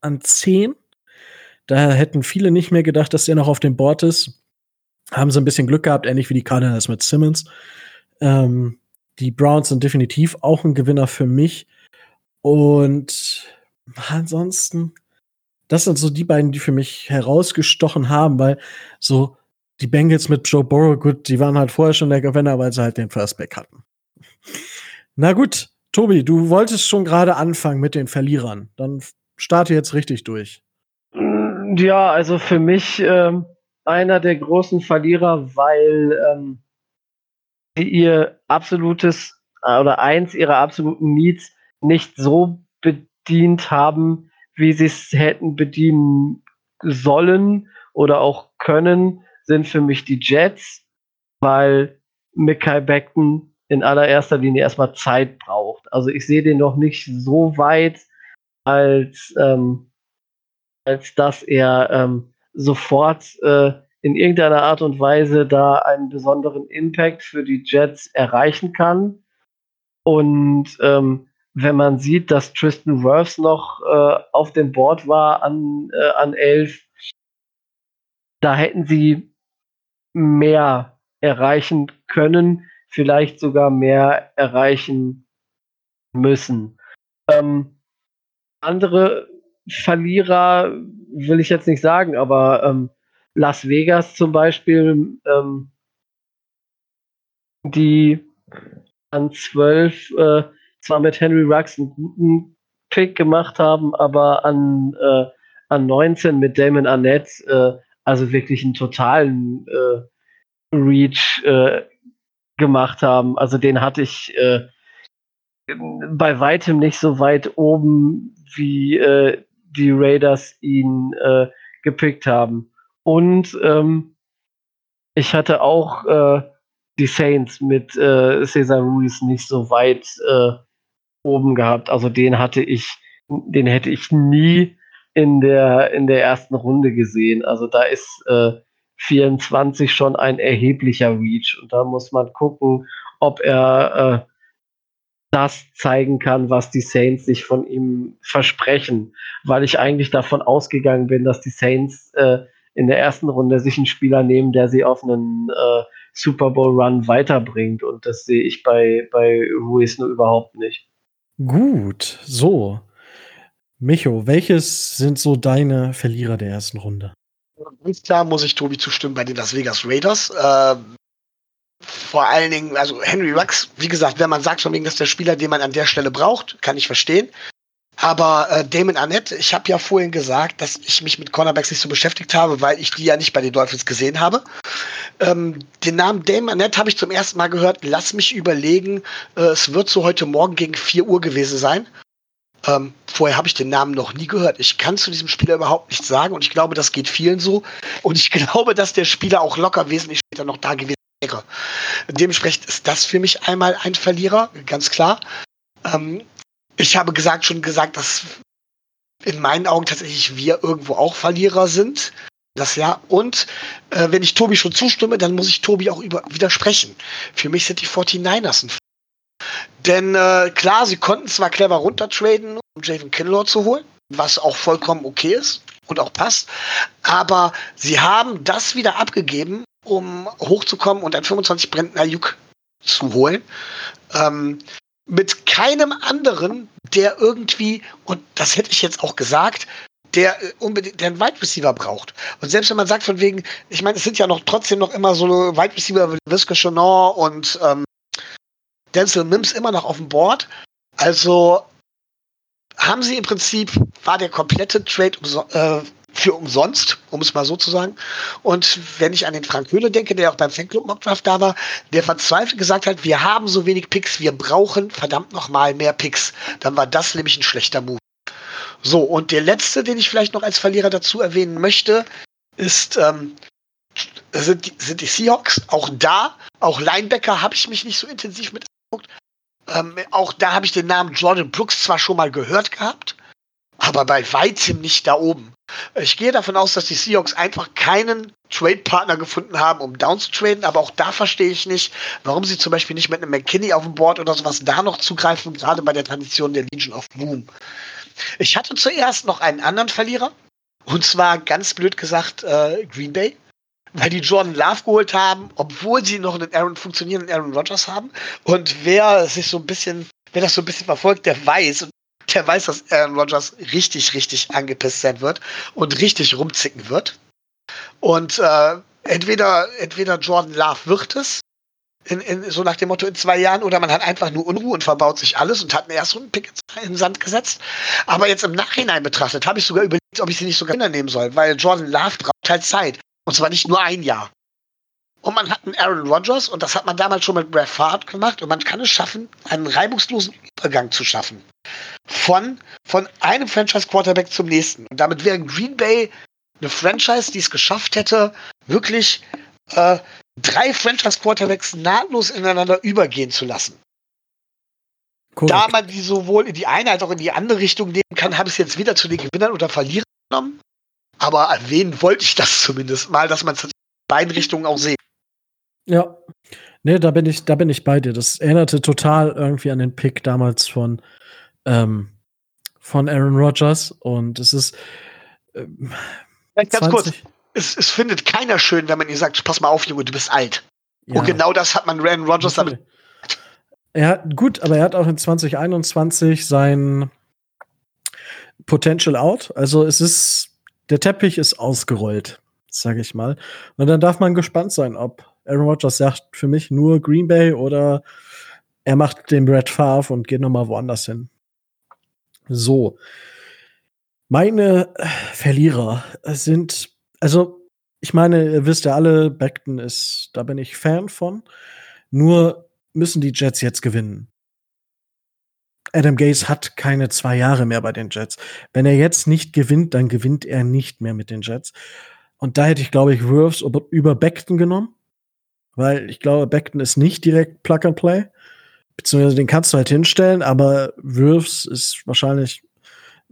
an 10. Da hätten viele nicht mehr gedacht, dass er noch auf dem Board ist haben sie ein bisschen Glück gehabt, ähnlich wie die Cardinals mit Simmons. Ähm, die Browns sind definitiv auch ein Gewinner für mich. Und ansonsten, das sind so die beiden, die für mich herausgestochen haben, weil so die Bengals mit Joe Burrow, gut, die waren halt vorher schon der Gewinner, weil sie halt den First Back hatten. Na gut, Tobi, du wolltest schon gerade anfangen mit den Verlierern. Dann starte jetzt richtig durch. Ja, also für mich ähm, einer der großen Verlierer, weil ähm, sie ihr absolutes äh, oder eins ihrer absoluten Needs nicht so bedient haben, wie sie es hätten bedienen sollen oder auch können, sind für mich die Jets, weil Mikai Beckton in allererster Linie erstmal Zeit braucht. Also ich sehe den noch nicht so weit, als, ähm, als dass er ähm, sofort äh, in irgendeiner Art und Weise da einen besonderen Impact für die Jets erreichen kann. Und ähm, wenn man sieht, dass Tristan Wirfs noch äh, auf dem Board war an, äh, an 11, da hätten sie mehr erreichen können, vielleicht sogar mehr erreichen müssen. Ähm, andere Verlierer will ich jetzt nicht sagen, aber ähm, Las Vegas zum Beispiel, ähm, die an 12 äh, zwar mit Henry Rux einen guten Pick gemacht haben, aber an, äh, an 19 mit Damon Arnett äh, also wirklich einen totalen äh, Reach äh, gemacht haben. Also den hatte ich äh, bei weitem nicht so weit oben, wie äh, die Raiders ihn äh, gepickt haben. Und ähm, ich hatte auch äh, die Saints mit äh, Cesar Ruiz nicht so weit äh, oben gehabt. Also den hatte ich, den hätte ich nie in der, in der ersten Runde gesehen. Also da ist äh, 24 schon ein erheblicher Reach. Und da muss man gucken, ob er äh, das zeigen kann, was die Saints sich von ihm versprechen. Weil ich eigentlich davon ausgegangen bin, dass die Saints äh, in der ersten Runde sich einen Spieler nehmen, der sie auf einen äh, Super Bowl Run weiterbringt. Und das sehe ich bei, bei Ruiz nur überhaupt nicht. Gut, so. Micho, welches sind so deine Verlierer der ersten Runde? Ganz klar muss ich Tobi zustimmen bei den Las Vegas Raiders. Äh, vor allen Dingen, also Henry Rux, wie gesagt, wenn man sagt von wegen, das ist der Spieler, den man an der Stelle braucht, kann ich verstehen. Aber äh, Damon Arnett, ich habe ja vorhin gesagt, dass ich mich mit Cornerbacks nicht so beschäftigt habe, weil ich die ja nicht bei den Dolphins gesehen habe. Ähm, den Namen Damon Arnett habe ich zum ersten Mal gehört. Lass mich überlegen, äh, es wird so heute Morgen gegen 4 Uhr gewesen sein. Ähm, vorher habe ich den Namen noch nie gehört. Ich kann zu diesem Spieler überhaupt nichts sagen und ich glaube, das geht vielen so. Und ich <laughs> glaube, dass der Spieler auch locker wesentlich später noch da gewesen wäre. Dementsprechend ist das für mich einmal ein Verlierer, ganz klar. Ähm, ich habe gesagt, schon gesagt, dass in meinen Augen tatsächlich wir irgendwo auch Verlierer sind. Das ja. Und äh, wenn ich Tobi schon zustimme, dann muss ich Tobi auch über widersprechen. Für mich sind die 49ers ein denn äh, klar, sie konnten zwar clever runtertraden, um Javen Kinlaw zu holen, was auch vollkommen okay ist und auch passt, aber sie haben das wieder abgegeben, um hochzukommen und ein 25 Brentner Ayuk zu holen. Ähm, mit keinem anderen, der irgendwie, und das hätte ich jetzt auch gesagt, der äh, unbedingt der einen Wide Receiver braucht. Und selbst wenn man sagt von wegen, ich meine, es sind ja noch trotzdem noch immer so Wide Receiver wie Visca Chanor und ähm, Denzel Mims immer noch auf dem Board. Also haben sie im Prinzip, war der komplette Trade umso äh, für umsonst, um es mal so zu sagen. Und wenn ich an den Frank Höhle denke, der auch beim Fanclub Mockdraft da war, der verzweifelt gesagt hat, wir haben so wenig Picks, wir brauchen verdammt nochmal mehr Picks. Dann war das nämlich ein schlechter Move. So, und der letzte, den ich vielleicht noch als Verlierer dazu erwähnen möchte, ist, ähm, sind, die, sind die Seahawks. Auch da, auch Linebacker habe ich mich nicht so intensiv mit Ähm, auch da habe ich den Namen Jordan Brooks zwar schon mal gehört gehabt, aber bei weitem nicht da oben. Ich gehe davon aus, dass die Seahawks einfach keinen Trade-Partner gefunden haben, um down zu traden, aber auch da verstehe ich nicht, warum sie zum Beispiel nicht mit einem McKinney auf dem Board oder sowas da noch zugreifen, gerade bei der Tradition der Legion of Boom. Ich hatte zuerst noch einen anderen Verlierer, und zwar ganz blöd gesagt äh, Green Bay, weil die Jordan Love geholt haben, obwohl sie noch einen Aaron, funktionierenden Aaron Rodgers haben. Und wer sich so ein bisschen, wer das so ein bisschen verfolgt, der weiß, der weiß, dass Aaron Rodgers richtig, richtig angepisst sein wird und richtig rumzicken wird. Und äh, entweder, entweder Jordan Love wird es, in, in, so nach dem Motto in zwei Jahren, oder man hat einfach nur Unruhe und verbaut sich alles und hat einen Erstrundenpick in den Sand gesetzt. Aber jetzt im Nachhinein betrachtet, habe ich sogar überlegt, ob ich sie nicht sogar nehmen soll, weil Jordan Love braucht halt Zeit. Und zwar nicht nur ein Jahr. Und man hat einen Aaron Rodgers und das hat man damals schon mit Brad Favre gemacht und man kann es schaffen, einen reibungslosen Übergang zu schaffen. Von, von einem Franchise-Quarterback zum nächsten. Und damit wäre Green Bay eine Franchise, die es geschafft hätte, wirklich äh, drei Franchise-Quarterbacks nahtlos ineinander übergehen zu lassen. Korrekt. Da man die sowohl in die eine als auch in die andere Richtung nehmen kann, habe ich es jetzt wieder zu den Gewinnern oder Verlierern genommen. Aber erwähnen wollte ich das zumindest mal, dass man es in beiden Richtungen auch sieht. Ja. Nee, da bin ich, da bin ich bei dir. Das erinnerte total irgendwie an den Pick damals von, ähm, von Aaron Rodgers. Und es ist. Ähm, Ganz 20. kurz. Es, es, findet keiner schön, wenn man ihr sagt, pass mal auf, Junge, du bist alt. Ja. Und genau das hat man Aaron Rodgers damit. Ja, gut, aber er hat auch in 2021 sein Potential out. Also es ist, der Teppich ist ausgerollt, sage ich mal. Und dann darf man gespannt sein, ob Aaron Rodgers sagt für mich nur Green Bay oder er macht den Brad Favre und geht nochmal woanders hin. So. Meine Verlierer sind, also, ich meine, ihr wisst ja alle, Beckton ist, da bin ich Fan von. Nur müssen die Jets jetzt gewinnen. Adam Gaze hat keine zwei Jahre mehr bei den Jets. Wenn er jetzt nicht gewinnt, dann gewinnt er nicht mehr mit den Jets. Und da hätte ich, glaube ich, Wirfs über Beckton genommen. weil ich glaube, Beckton ist nicht direkt Plug and Play. Beziehungsweise den kannst du halt hinstellen, aber Wirfs ist wahrscheinlich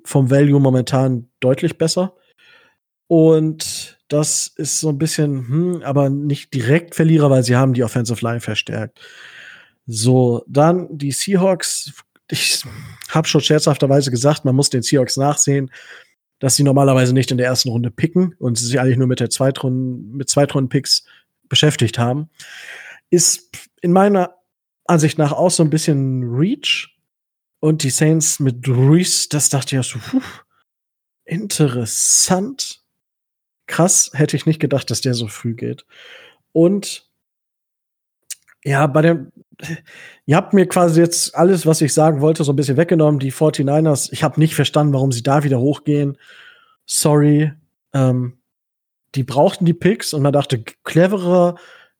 vom Value momentan deutlich besser. Und das ist so ein bisschen, hm, aber nicht direkt Verlierer, weil sie haben die Offensive Line verstärkt. So, dann die Seahawks. Ich habe schon scherzhafterweise gesagt, man muss den Seahawks nachsehen, dass sie normalerweise nicht in der ersten Runde picken und sie sich eigentlich nur mit der Zweitrunden, mit Zweitrunden-Picks beschäftigt haben. Ist in meiner Ansicht nach auch so ein bisschen Reach. Und die Saints mit Ruiz, das dachte ich ja so, puh, interessant. Krass, hätte ich nicht gedacht, dass der so früh geht. Und ja, bei dem, ihr habt mir quasi jetzt alles, was ich sagen wollte, so ein bisschen weggenommen. Die 49ers, ich habe nicht verstanden, warum sie da wieder hochgehen. Sorry. Ähm, die brauchten die Picks und man dachte, cleverer,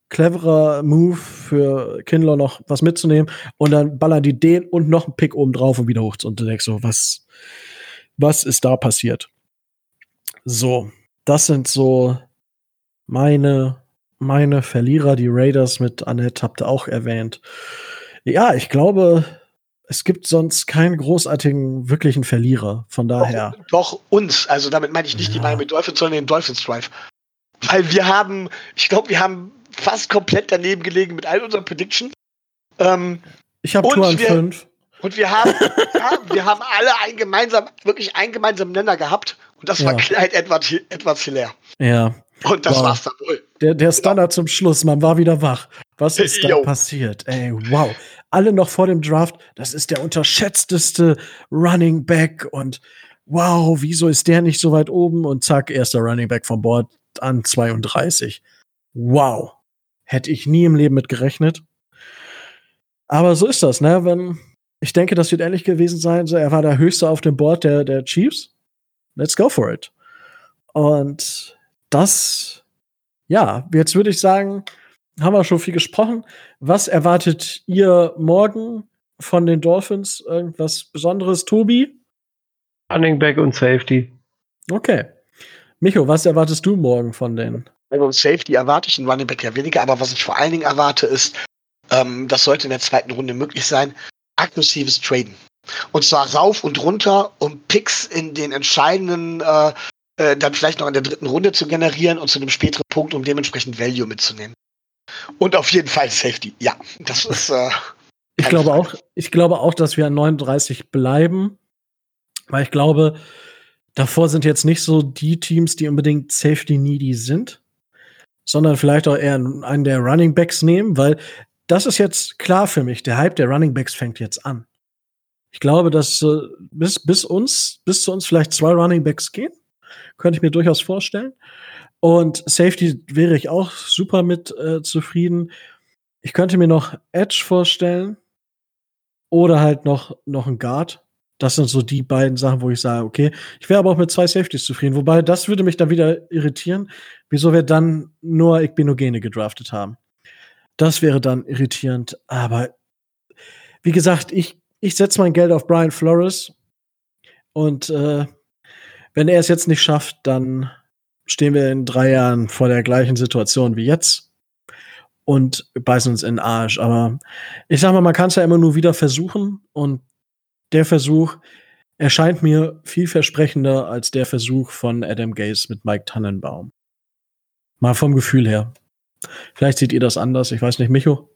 cleverer Move für Kindler noch was mitzunehmen und dann ballern die den und noch einen Pick oben drauf und wieder hoch und du so, was, was ist da passiert? So, das sind so meine, meine Verlierer, die Raiders mit Annette habt ihr auch erwähnt. Ja, ich glaube, es gibt sonst keinen großartigen, wirklichen Verlierer. Von daher. Doch, doch uns. Also damit meine ich nicht ja. die Miami Dolphins, sondern den Dolphins Drive. Weil wir haben, ich glaube, wir haben fast komplett daneben gelegen mit all unseren Predictions. Ähm, ich habe Tour an 5. Und wir haben, ja, wir haben alle ein gemeinsam, wirklich einen gemeinsamen Nenner gehabt. Und das ja. war Clyde Edwards, Edwards Hilaire. Ja. Und das wow. war's dann wohl. Der, der Standard ja. zum Schluss, man war wieder wach. Was ist da passiert? Ey, wow. Alle noch vor dem Draft, das ist der unterschätzteste Running Back und wow, wieso ist der nicht so weit oben? Und zack, erster Running Back vom Board an 32. Wow. Hätte ich nie im Leben mit gerechnet. Aber so ist das, ne? Wenn, ich denke, das wird ähnlich gewesen sein. So, er war der Höchste auf dem Board der, der Chiefs. Let's go for it. Und das, ja, jetzt würde ich sagen, haben wir schon viel gesprochen. Was erwartet ihr morgen von den Dolphins? Irgendwas Besonderes, Tobi? Running Back und Safety. Okay. Micho, was erwartest du morgen von denen? Also Safety erwarte ich, einen Running Back ja weniger, aber was ich vor allen Dingen erwarte, ist, ähm, das sollte in der zweiten Runde möglich sein, aggressives Traden. Und zwar rauf und runter, um Picks in den entscheidenden, äh, äh, dann vielleicht noch in der dritten Runde zu generieren und zu einem späteren Punkt, um dementsprechend Value mitzunehmen. Und auf jeden Fall Safety. Ja, das ist. Äh, <laughs> ich glaube Frage. auch, ich glaube auch, dass wir an 39 bleiben, weil ich glaube, davor sind jetzt nicht so die Teams, die unbedingt Safety needy sind, sondern vielleicht auch eher einen der Running Backs nehmen, weil das ist jetzt klar für mich. Der Hype der Running Backs fängt jetzt an. Ich glaube, dass äh, bis, bis uns, bis zu uns vielleicht zwei Running Backs gehen. Könnte ich mir durchaus vorstellen. Und Safety wäre ich auch super mit äh, zufrieden. Ich könnte mir noch Edge vorstellen. Oder halt noch, noch ein Guard. Das sind so die beiden Sachen, wo ich sage, okay, ich wäre aber auch mit zwei Safeties zufrieden. Wobei, das würde mich dann wieder irritieren, wieso wir dann nur Igbinogene gedraftet haben. Das wäre dann irritierend. Aber wie gesagt, ich, ich setze mein Geld auf Brian Flores. Und äh, wenn er es jetzt nicht schafft, dann stehen wir in drei Jahren vor der gleichen Situation wie jetzt und beißen uns in den Arsch. Aber ich sag mal, man kann es ja immer nur wieder versuchen und der Versuch erscheint mir vielversprechender als der Versuch von Adam Gaze mit Mike Tannenbaum. Mal vom Gefühl her. Vielleicht seht ihr das anders. Ich weiß nicht, Micho?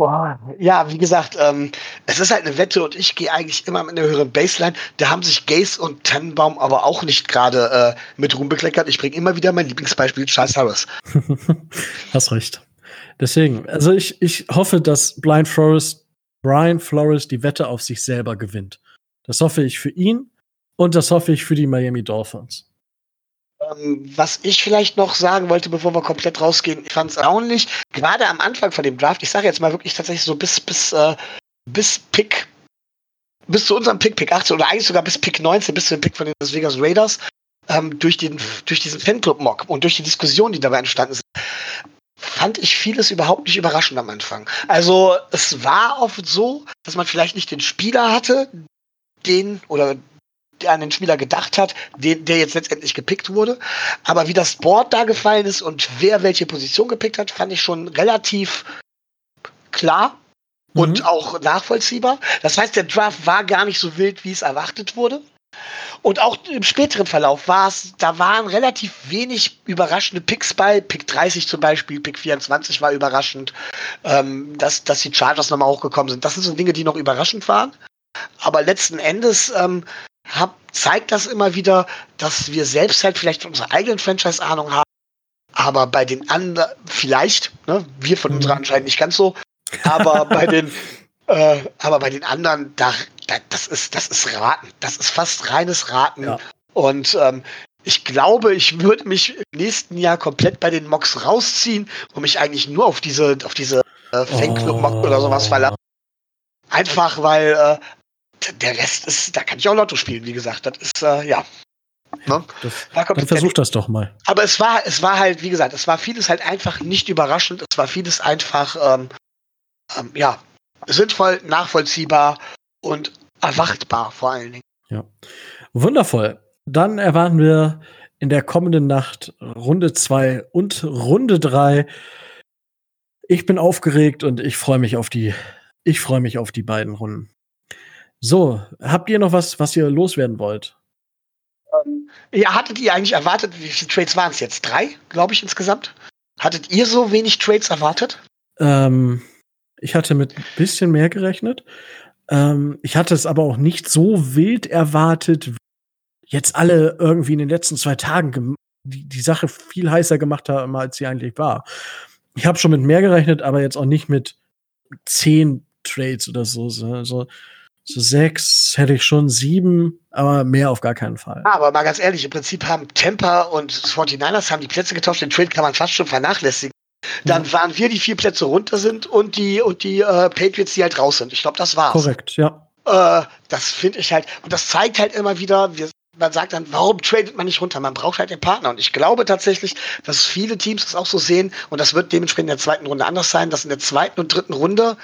Boah, ja, wie gesagt, ähm, es ist halt eine Wette und ich gehe eigentlich immer mit einer höheren Baseline. Da haben sich Gaze und Tannenbaum aber auch nicht gerade äh, mit Ruhm bekleckert. Ich bringe immer wieder mein Lieblingsbeispiel, Charles Harris. <laughs> Hast recht. Deswegen, also ich, ich hoffe, dass Blind Forest, Brian Flores die Wette auf sich selber gewinnt. Das hoffe ich für ihn und das hoffe ich für die Miami Dolphins. Ähm, was ich vielleicht noch sagen wollte, bevor wir komplett rausgehen, ich fand es erstaunlich, gerade am Anfang von dem Draft, ich sage jetzt mal wirklich tatsächlich so bis, bis, äh, bis Pick, bis zu unserem Pick, Pick 18 oder eigentlich sogar bis Pick 19, bis zu dem Pick von den Las Vegas Raiders, ähm, durch, den, durch diesen Fanclub-Mock und durch die Diskussion, die dabei entstanden ist, fand ich vieles überhaupt nicht überraschend am Anfang. Also es war oft so, dass man vielleicht nicht den Spieler hatte, den oder an den Spieler gedacht hat, den, der jetzt letztendlich gepickt wurde. Aber wie das Board da gefallen ist und wer welche Position gepickt hat, fand ich schon relativ klar und mhm. auch nachvollziehbar. Das heißt, der Draft war gar nicht so wild, wie es erwartet wurde. Und auch im späteren Verlauf war es, da waren relativ wenig überraschende Picks bei. Pick 30 zum Beispiel, Pick 24 war überraschend, ähm, dass, dass die Chargers nochmal hochgekommen sind. Das sind so Dinge, die noch überraschend waren. Aber letzten Endes ähm, hab, zeigt das immer wieder, dass wir selbst halt vielleicht unsere eigenen Franchise-Ahnung haben. Aber bei den anderen, vielleicht, ne, wir von mhm. unserer anscheinend nicht ganz so, aber <laughs> bei den, äh, aber bei den anderen, da, da, das ist, das ist Raten. Das ist fast reines Raten. Ja. Und ähm, ich glaube, ich würde mich im nächsten Jahr komplett bei den Mocks rausziehen und mich eigentlich nur auf diese, auf diese äh, Fanclub-Mock oder sowas verlassen. Einfach weil äh, der Rest ist, da kann ich auch Lotto spielen, wie gesagt. Das ist, äh, ja. Ne? Das, da dann versuch das doch mal. Aber es war, es war halt, wie gesagt, es war vieles halt einfach nicht überraschend. Es war vieles einfach, ähm, ähm, ja, sinnvoll, nachvollziehbar und erwartbar vor allen Dingen. Ja. Wundervoll. Dann erwarten wir in der kommenden Nacht Runde 2 und Runde 3. Ich bin aufgeregt und ich freue mich auf die, ich freue mich auf die beiden Runden. So, habt ihr noch was, was ihr loswerden wollt? Ähm, ja, hattet ihr eigentlich erwartet, wie viele Trades waren es jetzt? Drei, glaube ich, insgesamt? Hattet ihr so wenig Trades erwartet? Ähm, ich hatte mit ein bisschen mehr gerechnet. Ähm, ich hatte es aber auch nicht so wild erwartet, jetzt alle irgendwie in den letzten zwei Tagen die, die Sache viel heißer gemacht haben, als sie eigentlich war. Ich habe schon mit mehr gerechnet, aber jetzt auch nicht mit zehn Trades oder so. So, so sechs hätte ich schon, sieben, aber mehr auf gar keinen Fall. Aber mal ganz ehrlich, im Prinzip haben Tampa und 49ers haben die Plätze getauscht. Den Trade kann man fast schon vernachlässigen. Dann mhm. waren wir die vier Plätze runter sind und die und die äh, Patriots, die halt raus sind. Ich glaube, das war's. Korrekt, ja. Äh, das finde ich halt, und das zeigt halt immer wieder, wir, man sagt dann, warum tradet man nicht runter? Man braucht halt den Partner. Und ich glaube tatsächlich, dass viele Teams das auch so sehen, und das wird dementsprechend in der zweiten Runde anders sein, dass in der zweiten und dritten Runde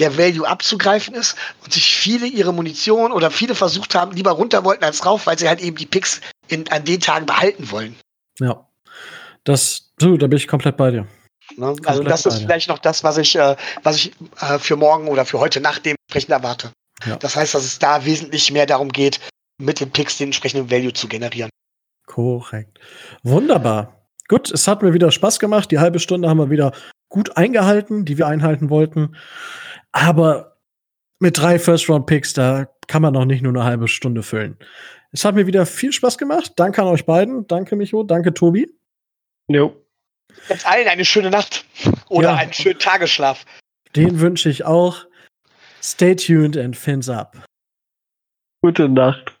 der Value abzugreifen ist und sich viele ihre Munition oder viele versucht haben, lieber runter wollten als rauf, weil sie halt eben die Picks in, an den Tagen behalten wollen. Ja. Das, du, da bin ich komplett bei dir. Ne? Also das ist vielleicht noch das, was ich, äh, was ich äh, für morgen oder für heute Nacht dementsprechend erwarte. Ja. Das heißt, dass es da wesentlich mehr darum geht, mit den Picks den entsprechenden Value zu generieren. Korrekt. Wunderbar. Gut, es hat mir wieder Spaß gemacht. Die halbe Stunde haben wir wieder gut eingehalten, die wir einhalten wollten. Aber mit drei First-Round-Picks, da kann man noch nicht nur eine halbe Stunde füllen. Es hat mir wieder viel Spaß gemacht. Danke an euch beiden. Danke, Micho. Danke, Tobi. Jo. Jetzt allen eine schöne Nacht oder ja. einen schönen Tagesschlaf. Den wünsche ich auch. Stay tuned and fins up. Gute Nacht.